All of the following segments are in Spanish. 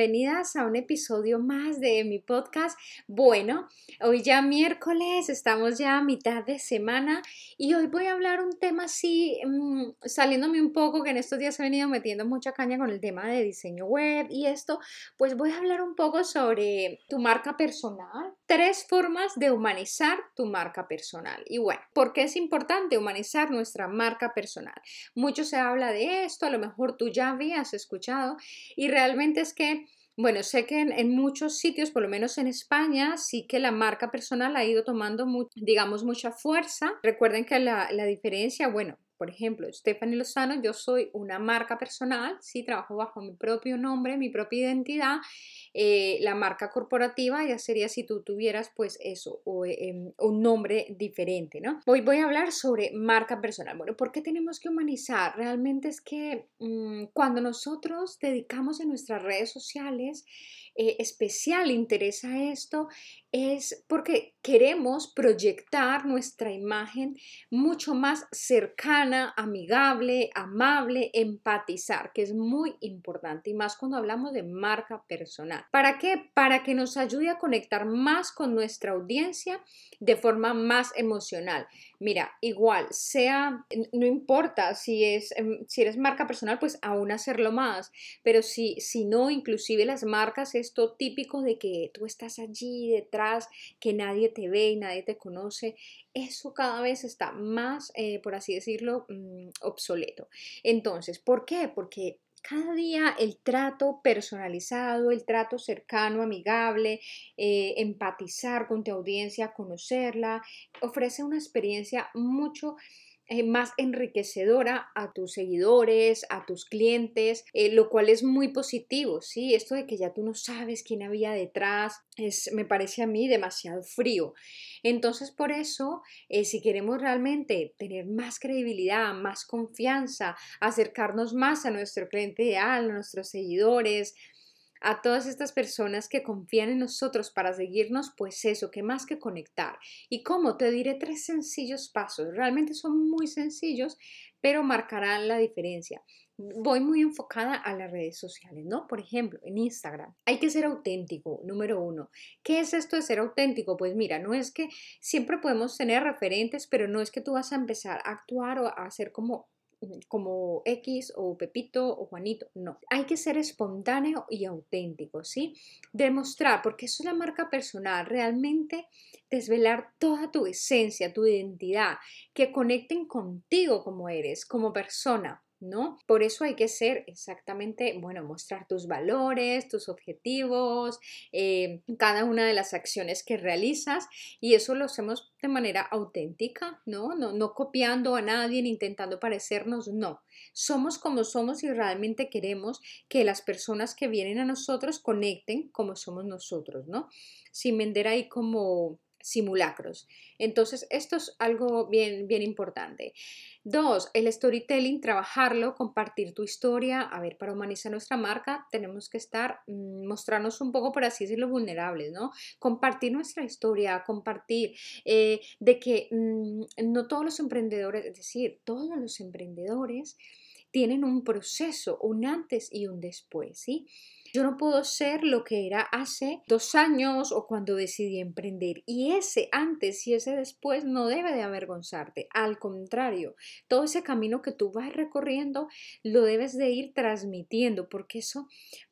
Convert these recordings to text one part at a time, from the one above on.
Bienvenidas a un episodio más de mi podcast. Bueno, hoy ya miércoles, estamos ya a mitad de semana y hoy voy a hablar un tema así, mm, saliéndome un poco, que en estos días he venido metiendo mucha caña con el tema de diseño web y esto, pues voy a hablar un poco sobre tu marca personal, tres formas de humanizar tu marca personal. Y bueno, ¿por qué es importante humanizar nuestra marca personal? Mucho se habla de esto, a lo mejor tú ya habías escuchado y realmente es que, bueno, sé que en, muchos sitios, por lo menos en España, sí que la marca personal ha ido tomando, digamos, mucha fuerza. Recuerden que la, la diferencia, bueno, por ejemplo, Stephanie Lozano, yo soy una marca personal, sí, trabajo bajo mi propio nombre, mi propia identidad. Eh, la marca corporativa ya sería si tú tuvieras pues eso, o, em, un nombre diferente, ¿no? Hoy voy a hablar sobre marca personal. Bueno, ¿por qué tenemos que humanizar? Realmente es que mm, cuando nosotros dedicamos en nuestras redes sociales eh, especial interés a esto es porque queremos proyectar nuestra imagen mucho más cercana, amigable, amable, empatizar, que es muy importante y más cuando hablamos de marca personal. ¿Para qué? Para que nos ayude a conectar más con nuestra audiencia de forma más emocional. Mira, igual, sea, no importa si, es, em, si eres marca personal, pues aún hacerlo más, pero si, si no, inclusive las marcas, esto típico de que tú estás allí detrás, que nadie te ve y nadie te conoce, eso cada vez está más, eh, por así decirlo, mm, obsoleto. Entonces, ¿por qué? Porque cada día el trato personalizado, el trato cercano, amigable, eh, empatizar con tu audiencia, conocerla, ofrece una experiencia mucho más enriquecedora a tus seguidores, a tus clientes, eh, lo cual es muy positivo, ¿sí? Esto de que ya tú no sabes quién había detrás, es, me parece a mí demasiado frío. Entonces, por eso, eh, si queremos realmente tener más credibilidad, más confianza, acercarnos más a nuestro cliente ideal, a nuestros seguidores, a todas estas personas que confían en nosotros para seguirnos, pues eso, que más que conectar. ¿Y cómo? Te diré tres sencillos pasos. Realmente son muy sencillos, pero marcarán la diferencia. Voy muy enfocada a las redes sociales, ¿no? Por ejemplo, en Instagram. Hay que ser auténtico, número uno. ¿Qué es esto de ser auténtico? Pues mira, no es que siempre podemos tener referentes, pero no es que tú vas a empezar a actuar o a hacer como como X o Pepito o Juanito, no. Hay que ser espontáneo y auténtico, ¿sí? Demostrar, porque eso es la marca personal, realmente desvelar toda tu esencia, tu identidad, que conecten contigo como eres, como persona. ¿No? Por eso hay que ser exactamente, bueno, mostrar tus valores, tus objetivos, eh, cada una de las acciones que realizas y eso lo hacemos de manera auténtica, ¿no? No, no copiando a nadie ni intentando parecernos, no. Somos como somos y realmente queremos que las personas que vienen a nosotros conecten como somos nosotros, ¿no? Sin vender ahí como simulacros. Entonces, esto es algo bien, bien importante. Dos, el storytelling, trabajarlo, compartir tu historia. A ver, para humanizar nuestra marca tenemos que estar, mm, mostrarnos un poco, por así decirlo, vulnerables, ¿no? Compartir nuestra historia, compartir eh, de que mm, no todos los emprendedores, es decir, todos los emprendedores tienen un proceso, un antes y un después, ¿sí? Yo no puedo ser lo que era hace dos años o cuando decidí emprender. Y ese antes y ese después no debe de avergonzarte. Al contrario, todo ese camino que tú vas recorriendo lo debes de ir transmitiendo porque eso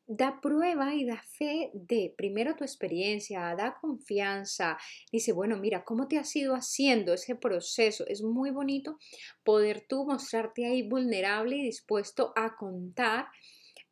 da prueba y da fe de primero tu experiencia, da confianza. Dice, bueno, mira, ¿cómo te has ido haciendo ese proceso? Es muy bonito poder tú mostrarte ahí vulnerable y dispuesto a contar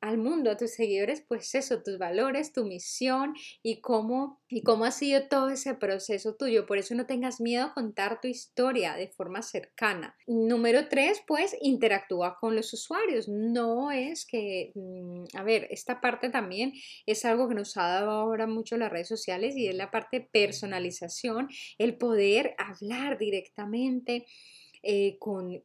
al mundo, a tus seguidores, pues eso, tus valores, tu misión y cómo, y cómo ha sido todo ese proceso tuyo. Por eso no tengas miedo a contar tu historia de forma cercana. Número tres, pues interactúa con los usuarios. No es que, mm, a ver, esta parte también es algo que nos ha dado ahora mucho las redes sociales y es la parte personalización, el poder hablar directamente eh, con,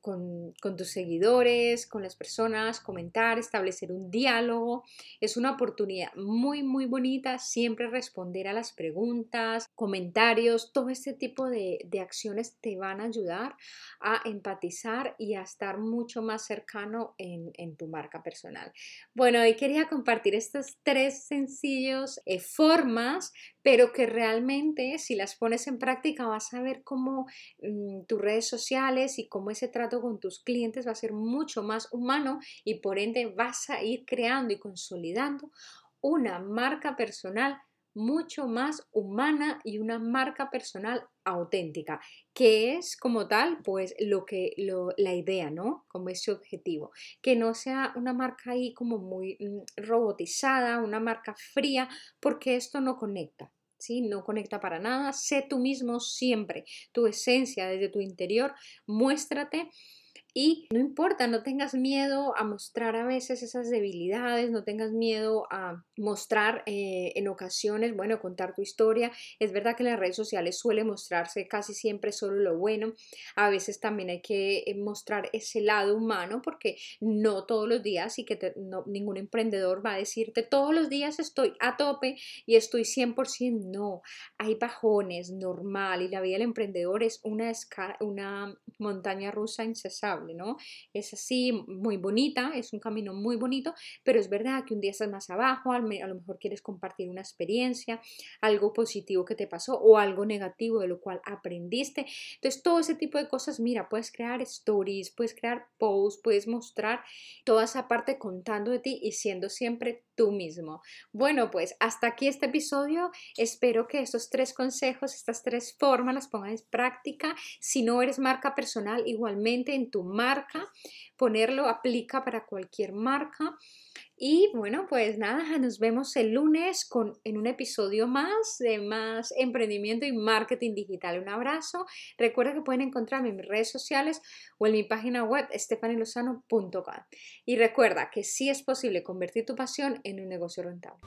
tus seguidores, con las personas, comentar, establecer un diálogo. Es una oportunidad muy, muy bonita siempre responder a las preguntas, comentarios, todo este tipo de, acciones te van a ayudar a empatizar y a estar mucho más cercano en, tu marca personal. Bueno, hoy quería compartir estas tres sencillos eh, formas pero que realmente si las pones en práctica vas a ver cómo mm, tus redes sociales y cómo ese trato con tus clientes va a ser mucho más humano y por ende vas a ir creando y consolidando una marca personal mucho más humana y una marca personal auténtica, que es como tal, pues lo que la idea, ¿no? Como ese objetivo, que no sea una marca ahí como muy mm, robotizada, una marca fría, porque esto no conecta. ¿Sí? No conecta para nada. Sé tú mismo siempre, tu esencia desde tu interior. Muéstrate y no importa, no tengas miedo a mostrar a veces esas debilidades, no tengas miedo a mostrar eh, en ocasiones, bueno, contar tu historia. Es verdad que en las redes sociales suele mostrarse casi siempre solo lo bueno. A veces también hay que eh, mostrar ese lado humano porque no todos los días y que ningún emprendedor va a decirte todos los días estoy a tope y estoy 100%. No, hay bajones, normal y la vida del emprendedor es una, una montaña rusa incesable. ¿No? Es así, muy bonita, es un camino muy bonito, pero es verdad que un día estás más abajo, a lo mejor quieres compartir una experiencia, algo positivo que te pasó o algo negativo de lo cual aprendiste. Entonces, todo ese tipo de cosas, mira, puedes crear stories, puedes crear posts, puedes mostrar toda esa parte contando de ti y siendo siempre mismo. Bueno, pues hasta aquí este episodio. Espero que estos tres consejos, estas tres formas las pongas en práctica. Si no eres marca personal, igualmente en tu marca, ponerlo aplica para cualquier marca. Y bueno, pues nada, nos vemos el lunes con, en un episodio más de más emprendimiento y marketing digital. Un abrazo. Recuerda que pueden encontrarme en mis redes sociales o en mi página web estefanilosano.com. Y recuerda que sí es posible convertir tu pasión en un negocio rentable.